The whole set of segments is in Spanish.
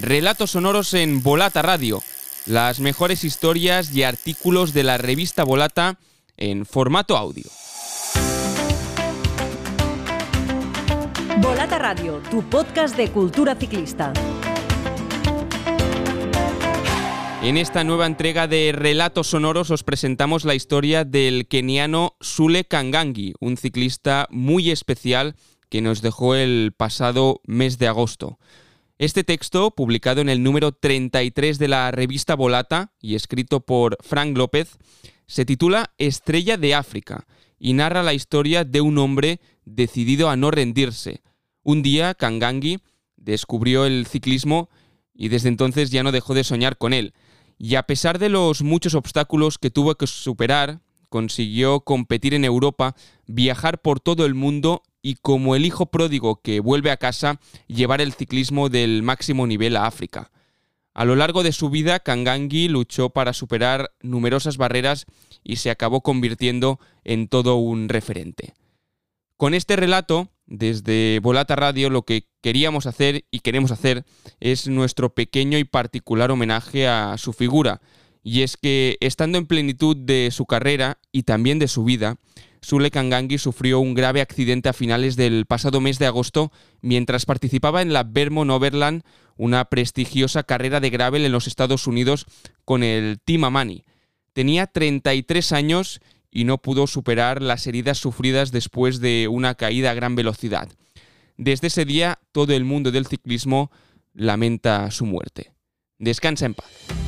Relatos sonoros en Volata Radio. Las mejores historias y artículos de la revista Volata en formato audio. Volata Radio, tu podcast de cultura ciclista. En esta nueva entrega de Relatos Sonoros os presentamos la historia del keniano Sule Kangangi, un ciclista muy especial que nos dejó el pasado mes de agosto. Este texto, publicado en el número 33 de la revista Volata y escrito por Frank López, se titula Estrella de África y narra la historia de un hombre decidido a no rendirse. Un día, Kangangi descubrió el ciclismo y desde entonces ya no dejó de soñar con él. Y a pesar de los muchos obstáculos que tuvo que superar, consiguió competir en Europa, viajar por todo el mundo y como el hijo pródigo que vuelve a casa, llevar el ciclismo del máximo nivel a África. A lo largo de su vida, Kangangi luchó para superar numerosas barreras y se acabó convirtiendo en todo un referente. Con este relato, desde Volata Radio, lo que queríamos hacer y queremos hacer es nuestro pequeño y particular homenaje a su figura. Y es que, estando en plenitud de su carrera y también de su vida, Sule Kangangi sufrió un grave accidente a finales del pasado mes de agosto mientras participaba en la Vermont Overland, una prestigiosa carrera de gravel en los Estados Unidos con el Team Amani. Tenía 33 años y no pudo superar las heridas sufridas después de una caída a gran velocidad. Desde ese día, todo el mundo del ciclismo lamenta su muerte. Descansa en paz.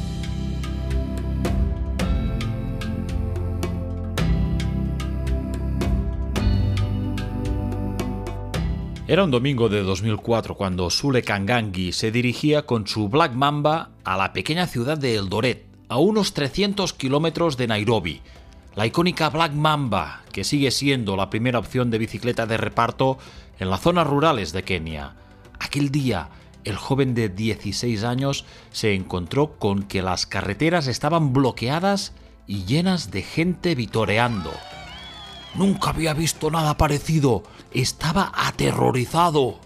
Era un domingo de 2004 cuando Sule Kangangi se dirigía con su Black Mamba a la pequeña ciudad de Eldoret, a unos 300 kilómetros de Nairobi. La icónica Black Mamba, que sigue siendo la primera opción de bicicleta de reparto en las zonas rurales de Kenia. Aquel día, el joven de 16 años se encontró con que las carreteras estaban bloqueadas y llenas de gente vitoreando. Nunca había visto nada parecido. Estaba aterrorizado.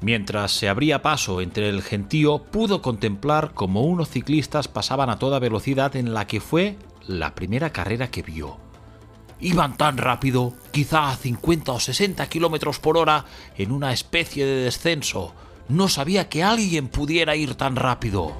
Mientras se abría paso entre el gentío, pudo contemplar cómo unos ciclistas pasaban a toda velocidad en la que fue la primera carrera que vio. Iban tan rápido, quizá a 50 o 60 kilómetros por hora, en una especie de descenso. No sabía que alguien pudiera ir tan rápido.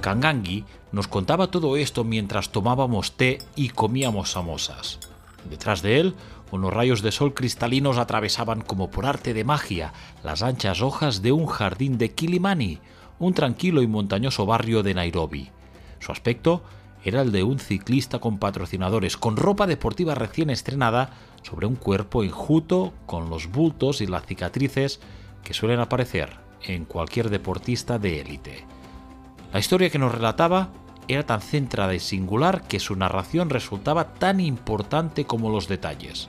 Kangangi nos contaba todo esto mientras tomábamos té y comíamos samosas. Detrás de él, unos rayos de sol cristalinos atravesaban como por arte de magia las anchas hojas de un jardín de Kilimani, un tranquilo y montañoso barrio de Nairobi. Su aspecto era el de un ciclista con patrocinadores, con ropa deportiva recién estrenada sobre un cuerpo enjuto con los bultos y las cicatrices que suelen aparecer en cualquier deportista de élite. La historia que nos relataba era tan centrada y singular que su narración resultaba tan importante como los detalles.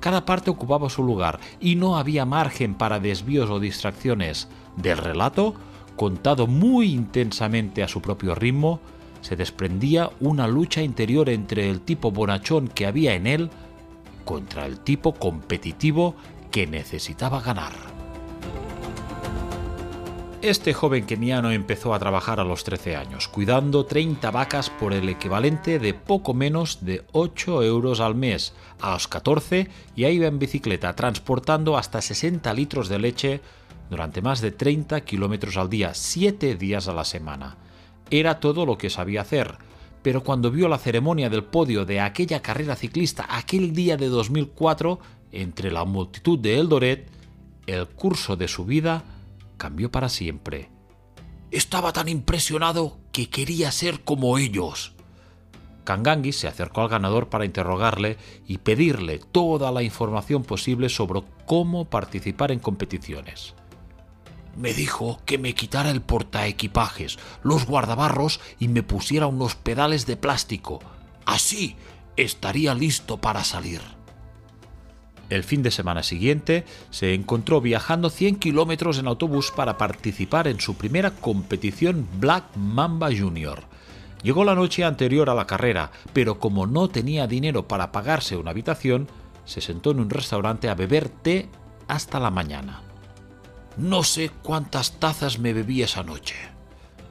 Cada parte ocupaba su lugar y no había margen para desvíos o distracciones del relato, contado muy intensamente a su propio ritmo, se desprendía una lucha interior entre el tipo bonachón que había en él contra el tipo competitivo que necesitaba ganar. Este joven keniano empezó a trabajar a los 13 años, cuidando 30 vacas por el equivalente de poco menos de 8 euros al mes. A los 14 ya iba en bicicleta, transportando hasta 60 litros de leche durante más de 30 kilómetros al día, 7 días a la semana. Era todo lo que sabía hacer, pero cuando vio la ceremonia del podio de aquella carrera ciclista aquel día de 2004, entre la multitud de Eldoret, el curso de su vida cambió para siempre. Estaba tan impresionado que quería ser como ellos. Kangangi se acercó al ganador para interrogarle y pedirle toda la información posible sobre cómo participar en competiciones me dijo que me quitara el portaequipajes, los guardabarros y me pusiera unos pedales de plástico. Así estaría listo para salir. El fin de semana siguiente se encontró viajando 100 kilómetros en autobús para participar en su primera competición Black Mamba Junior. Llegó la noche anterior a la carrera, pero como no tenía dinero para pagarse una habitación, se sentó en un restaurante a beber té hasta la mañana. No sé cuántas tazas me bebí esa noche.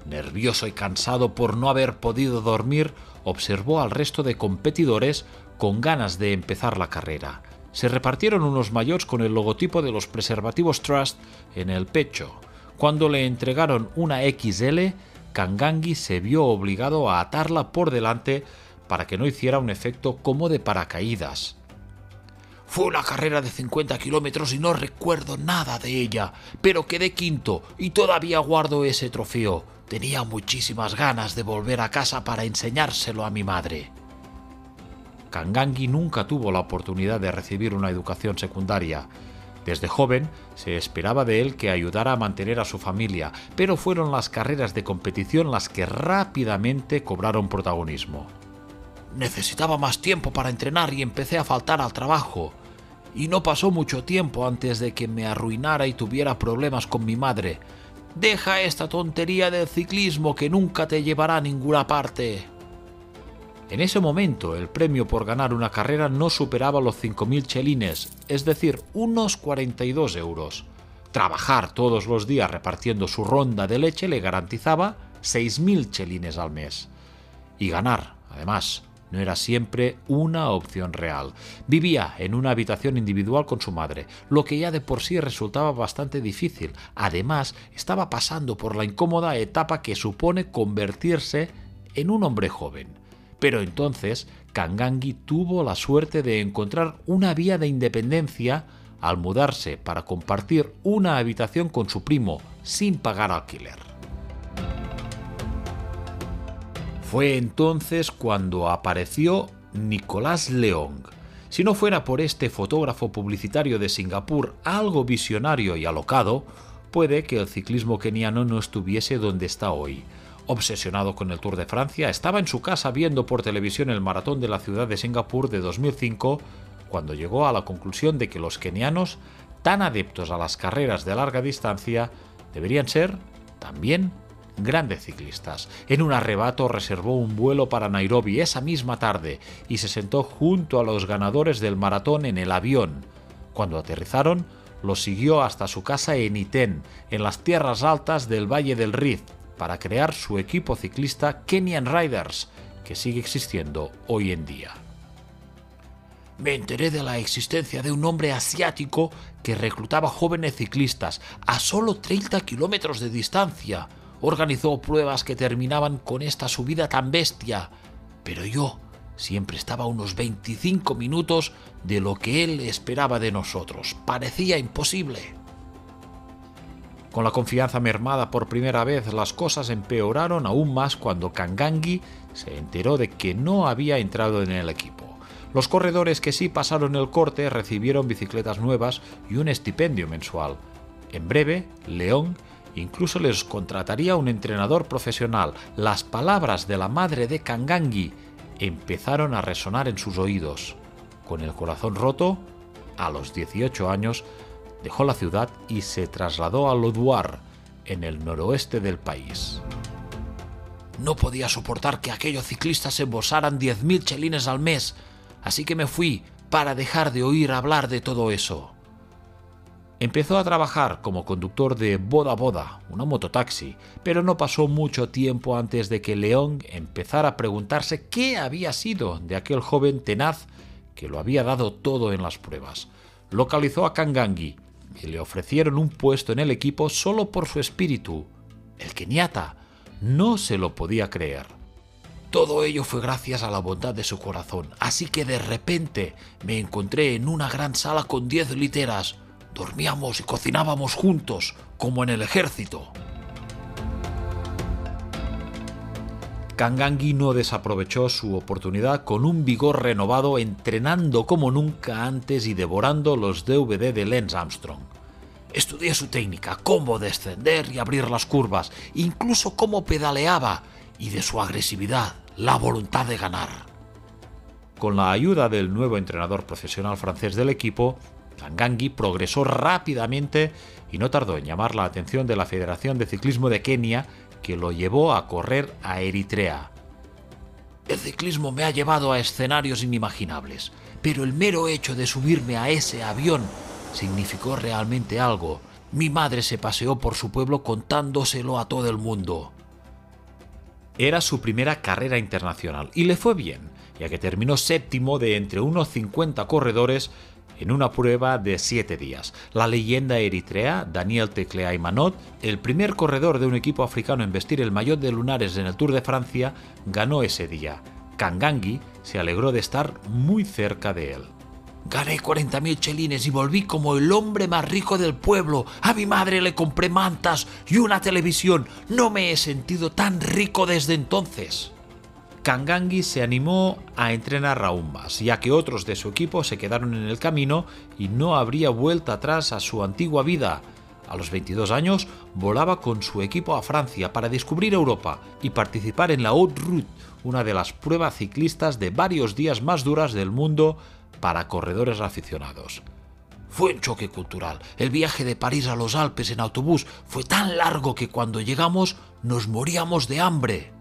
Nervioso y cansado por no haber podido dormir, observó al resto de competidores con ganas de empezar la carrera. Se repartieron unos mayots con el logotipo de los preservativos Trust en el pecho. Cuando le entregaron una XL, Kangangi se vio obligado a atarla por delante para que no hiciera un efecto como de paracaídas. Fue una carrera de 50 kilómetros y no recuerdo nada de ella, pero quedé quinto y todavía guardo ese trofeo. Tenía muchísimas ganas de volver a casa para enseñárselo a mi madre. Kangangi nunca tuvo la oportunidad de recibir una educación secundaria. Desde joven se esperaba de él que ayudara a mantener a su familia, pero fueron las carreras de competición las que rápidamente cobraron protagonismo. Necesitaba más tiempo para entrenar y empecé a faltar al trabajo. Y no pasó mucho tiempo antes de que me arruinara y tuviera problemas con mi madre. Deja esta tontería del ciclismo que nunca te llevará a ninguna parte. En ese momento el premio por ganar una carrera no superaba los 5.000 chelines, es decir, unos 42 euros. Trabajar todos los días repartiendo su ronda de leche le garantizaba 6.000 chelines al mes. Y ganar, además, no era siempre una opción real. Vivía en una habitación individual con su madre, lo que ya de por sí resultaba bastante difícil. Además, estaba pasando por la incómoda etapa que supone convertirse en un hombre joven. Pero entonces, Kangangi tuvo la suerte de encontrar una vía de independencia al mudarse para compartir una habitación con su primo sin pagar alquiler. Fue entonces cuando apareció Nicolás Leong. Si no fuera por este fotógrafo publicitario de Singapur algo visionario y alocado, puede que el ciclismo keniano no estuviese donde está hoy. Obsesionado con el Tour de Francia, estaba en su casa viendo por televisión el maratón de la ciudad de Singapur de 2005, cuando llegó a la conclusión de que los kenianos, tan adeptos a las carreras de larga distancia, deberían ser también grandes ciclistas. En un arrebato reservó un vuelo para Nairobi esa misma tarde y se sentó junto a los ganadores del maratón en el avión. Cuando aterrizaron, los siguió hasta su casa en Iten, en las tierras altas del Valle del Rift, para crear su equipo ciclista Kenyan Riders, que sigue existiendo hoy en día. Me enteré de la existencia de un hombre asiático que reclutaba jóvenes ciclistas a solo 30 kilómetros de distancia organizó pruebas que terminaban con esta subida tan bestia, pero yo siempre estaba a unos 25 minutos de lo que él esperaba de nosotros. Parecía imposible. Con la confianza mermada por primera vez, las cosas empeoraron aún más cuando Kangangi se enteró de que no había entrado en el equipo. Los corredores que sí pasaron el corte recibieron bicicletas nuevas y un estipendio mensual. En breve, León Incluso les contrataría un entrenador profesional. Las palabras de la madre de Kangangi empezaron a resonar en sus oídos. Con el corazón roto, a los 18 años, dejó la ciudad y se trasladó a Loduar, en el noroeste del país. No podía soportar que aquellos ciclistas embolsaran 10.000 chelines al mes, así que me fui para dejar de oír hablar de todo eso. Empezó a trabajar como conductor de Boda Boda, una mototaxi, pero no pasó mucho tiempo antes de que León empezara a preguntarse qué había sido de aquel joven tenaz que lo había dado todo en las pruebas. Localizó a Kangangi y le ofrecieron un puesto en el equipo solo por su espíritu. El keniata no se lo podía creer. Todo ello fue gracias a la bondad de su corazón, así que de repente me encontré en una gran sala con diez literas, Dormíamos y cocinábamos juntos, como en el ejército. Kangangi no desaprovechó su oportunidad con un vigor renovado, entrenando como nunca antes y devorando los DVD de Lance Armstrong. Estudié su técnica, cómo descender y abrir las curvas, incluso cómo pedaleaba y de su agresividad, la voluntad de ganar. Con la ayuda del nuevo entrenador profesional francés del equipo, Kangangi progresó rápidamente y no tardó en llamar la atención de la Federación de Ciclismo de Kenia, que lo llevó a correr a Eritrea. El ciclismo me ha llevado a escenarios inimaginables, pero el mero hecho de subirme a ese avión significó realmente algo. Mi madre se paseó por su pueblo contándoselo a todo el mundo. Era su primera carrera internacional y le fue bien, ya que terminó séptimo de entre unos 50 corredores en una prueba de siete días. La leyenda eritrea, Daniel Teclea Manot, el primer corredor de un equipo africano en vestir el maillot de lunares en el Tour de Francia, ganó ese día. Kangangi se alegró de estar muy cerca de él. Gané 40.000 chelines y volví como el hombre más rico del pueblo. A mi madre le compré mantas y una televisión. No me he sentido tan rico desde entonces. Kangangi se animó a entrenar aún más, ya que otros de su equipo se quedaron en el camino y no habría vuelta atrás a su antigua vida. A los 22 años volaba con su equipo a Francia para descubrir Europa y participar en la Haute Route, una de las pruebas ciclistas de varios días más duras del mundo para corredores aficionados. Fue un choque cultural. El viaje de París a los Alpes en autobús fue tan largo que cuando llegamos nos moríamos de hambre.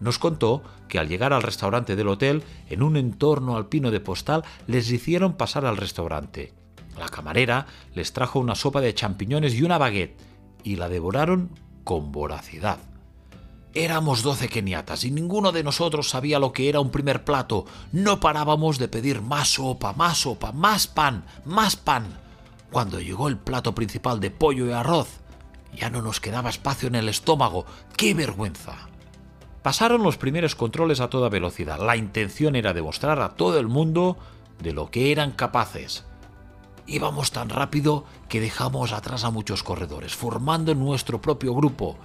Nos contó que al llegar al restaurante del hotel, en un entorno alpino de postal, les hicieron pasar al restaurante. La camarera les trajo una sopa de champiñones y una baguette, y la devoraron con voracidad. Éramos doce keniatas y ninguno de nosotros sabía lo que era un primer plato. No parábamos de pedir más sopa, más sopa, más pan, más pan. Cuando llegó el plato principal de pollo y arroz, ya no nos quedaba espacio en el estómago. ¡Qué vergüenza! Pasaron los primeros controles a toda velocidad. La intención era demostrar a todo el mundo de lo que eran capaces. Íbamos tan rápido que dejamos atrás a muchos corredores, formando nuestro propio grupo,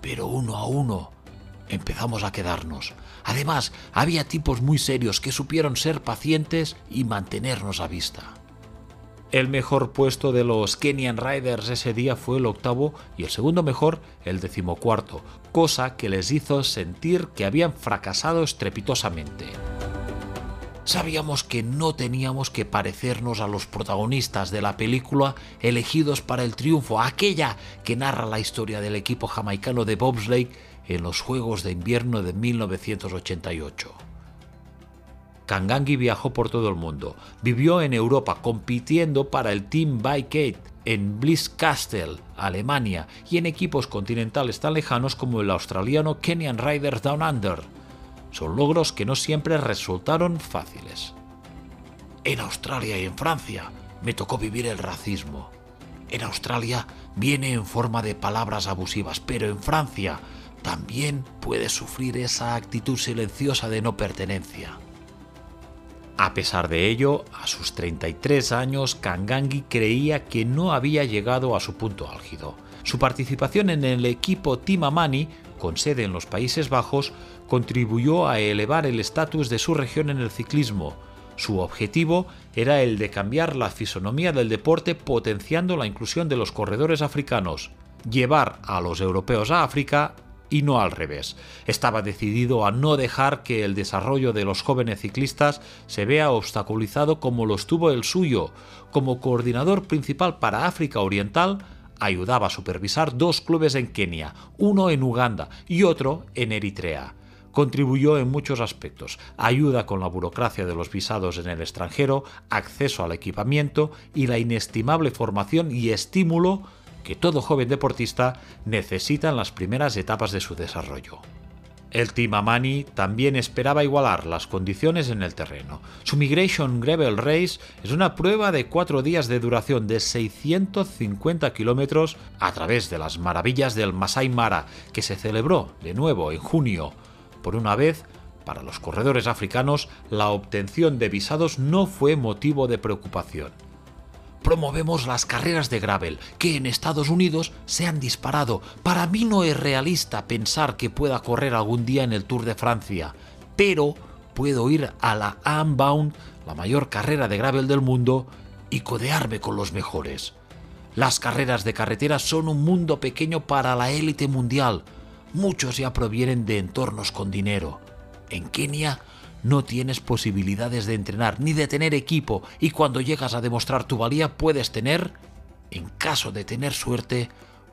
pero uno a uno empezamos a quedarnos. Además, había tipos muy serios que supieron ser pacientes y mantenernos a vista. El mejor puesto de los Kenyan Riders ese día fue el octavo y el segundo mejor el decimocuarto, cosa que les hizo sentir que habían fracasado estrepitosamente. Sabíamos que no teníamos que parecernos a los protagonistas de la película elegidos para el triunfo, aquella que narra la historia del equipo jamaicano de bobsleigh en los Juegos de Invierno de 1988. Kangangi viajó por todo el mundo. Vivió en Europa compitiendo para el Team Bike en Bliss-Castle, Alemania, y en equipos continentales tan lejanos como el australiano Kenyan Riders Down Under. Son logros que no siempre resultaron fáciles. En Australia y en Francia me tocó vivir el racismo. En Australia viene en forma de palabras abusivas, pero en Francia también puedes sufrir esa actitud silenciosa de no pertenencia. A pesar de ello, a sus 33 años, Kangangi creía que no había llegado a su punto álgido. Su participación en el equipo Team Amani, con sede en los Países Bajos, contribuyó a elevar el estatus de su región en el ciclismo. Su objetivo era el de cambiar la fisonomía del deporte potenciando la inclusión de los corredores africanos, llevar a los europeos a África y no al revés. Estaba decidido a no dejar que el desarrollo de los jóvenes ciclistas se vea obstaculizado como lo estuvo el suyo. Como coordinador principal para África Oriental, ayudaba a supervisar dos clubes en Kenia, uno en Uganda y otro en Eritrea. Contribuyó en muchos aspectos, ayuda con la burocracia de los visados en el extranjero, acceso al equipamiento y la inestimable formación y estímulo que todo joven deportista necesita en las primeras etapas de su desarrollo. El Team Amani también esperaba igualar las condiciones en el terreno. Su Migration Gravel Race es una prueba de cuatro días de duración de 650 kilómetros a través de las maravillas del Masai Mara, que se celebró de nuevo en junio. Por una vez, para los corredores africanos, la obtención de visados no fue motivo de preocupación promovemos las carreras de gravel, que en Estados Unidos se han disparado. Para mí no es realista pensar que pueda correr algún día en el Tour de Francia, pero puedo ir a la Unbound, la mayor carrera de gravel del mundo, y codearme con los mejores. Las carreras de carretera son un mundo pequeño para la élite mundial. Muchos ya provienen de entornos con dinero. En Kenia no tienes posibilidades de entrenar ni de tener equipo y cuando llegas a demostrar tu valía puedes tener, en caso de tener suerte,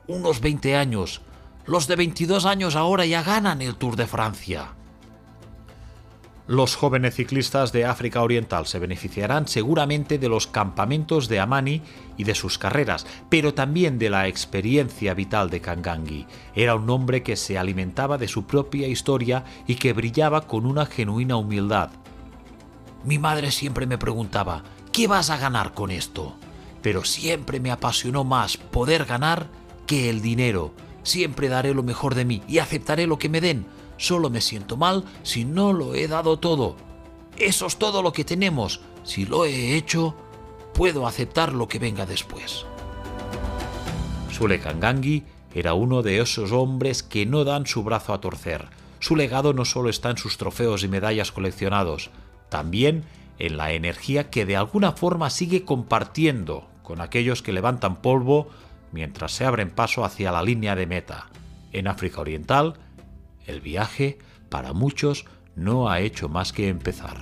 unos 20 años. Los de 22 años ahora ya ganan el Tour de Francia. Los jóvenes ciclistas de África Oriental se beneficiarán seguramente de los campamentos de Amani y de sus carreras, pero también de la experiencia vital de Kangangi. Era un hombre que se alimentaba de su propia historia y que brillaba con una genuina humildad. Mi madre siempre me preguntaba, ¿qué vas a ganar con esto? Pero siempre me apasionó más poder ganar que el dinero. Siempre daré lo mejor de mí y aceptaré lo que me den Solo me siento mal si no lo he dado todo. Eso es todo lo que tenemos. Si lo he hecho, puedo aceptar lo que venga después. Sule Kangangi era uno de esos hombres que no dan su brazo a torcer. Su legado no solo está en sus trofeos y medallas coleccionados, también en la energía que de alguna forma sigue compartiendo con aquellos que levantan polvo mientras se abren paso hacia la línea de meta. En África Oriental, el viaje, para muchos, no ha hecho más que empezar.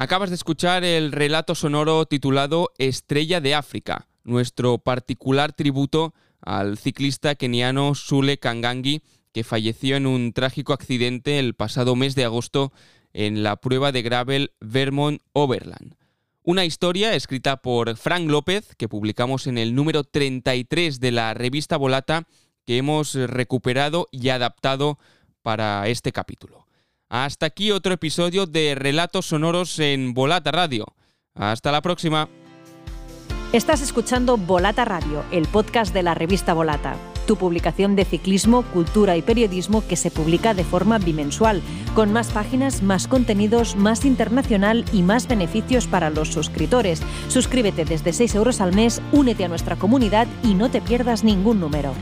Acabas de escuchar el relato sonoro titulado Estrella de África, nuestro particular tributo al ciclista keniano Sule Kangangi, que falleció en un trágico accidente el pasado mes de agosto en la prueba de gravel Vermont Overland. Una historia escrita por Frank López, que publicamos en el número 33 de la revista Volata, que hemos recuperado y adaptado para este capítulo. Hasta aquí otro episodio de Relatos Sonoros en Volata Radio. Hasta la próxima. Estás escuchando Volata Radio, el podcast de la revista Volata tu publicación de ciclismo, cultura y periodismo que se publica de forma bimensual, con más páginas, más contenidos, más internacional y más beneficios para los suscriptores. Suscríbete desde 6 euros al mes, únete a nuestra comunidad y no te pierdas ningún número.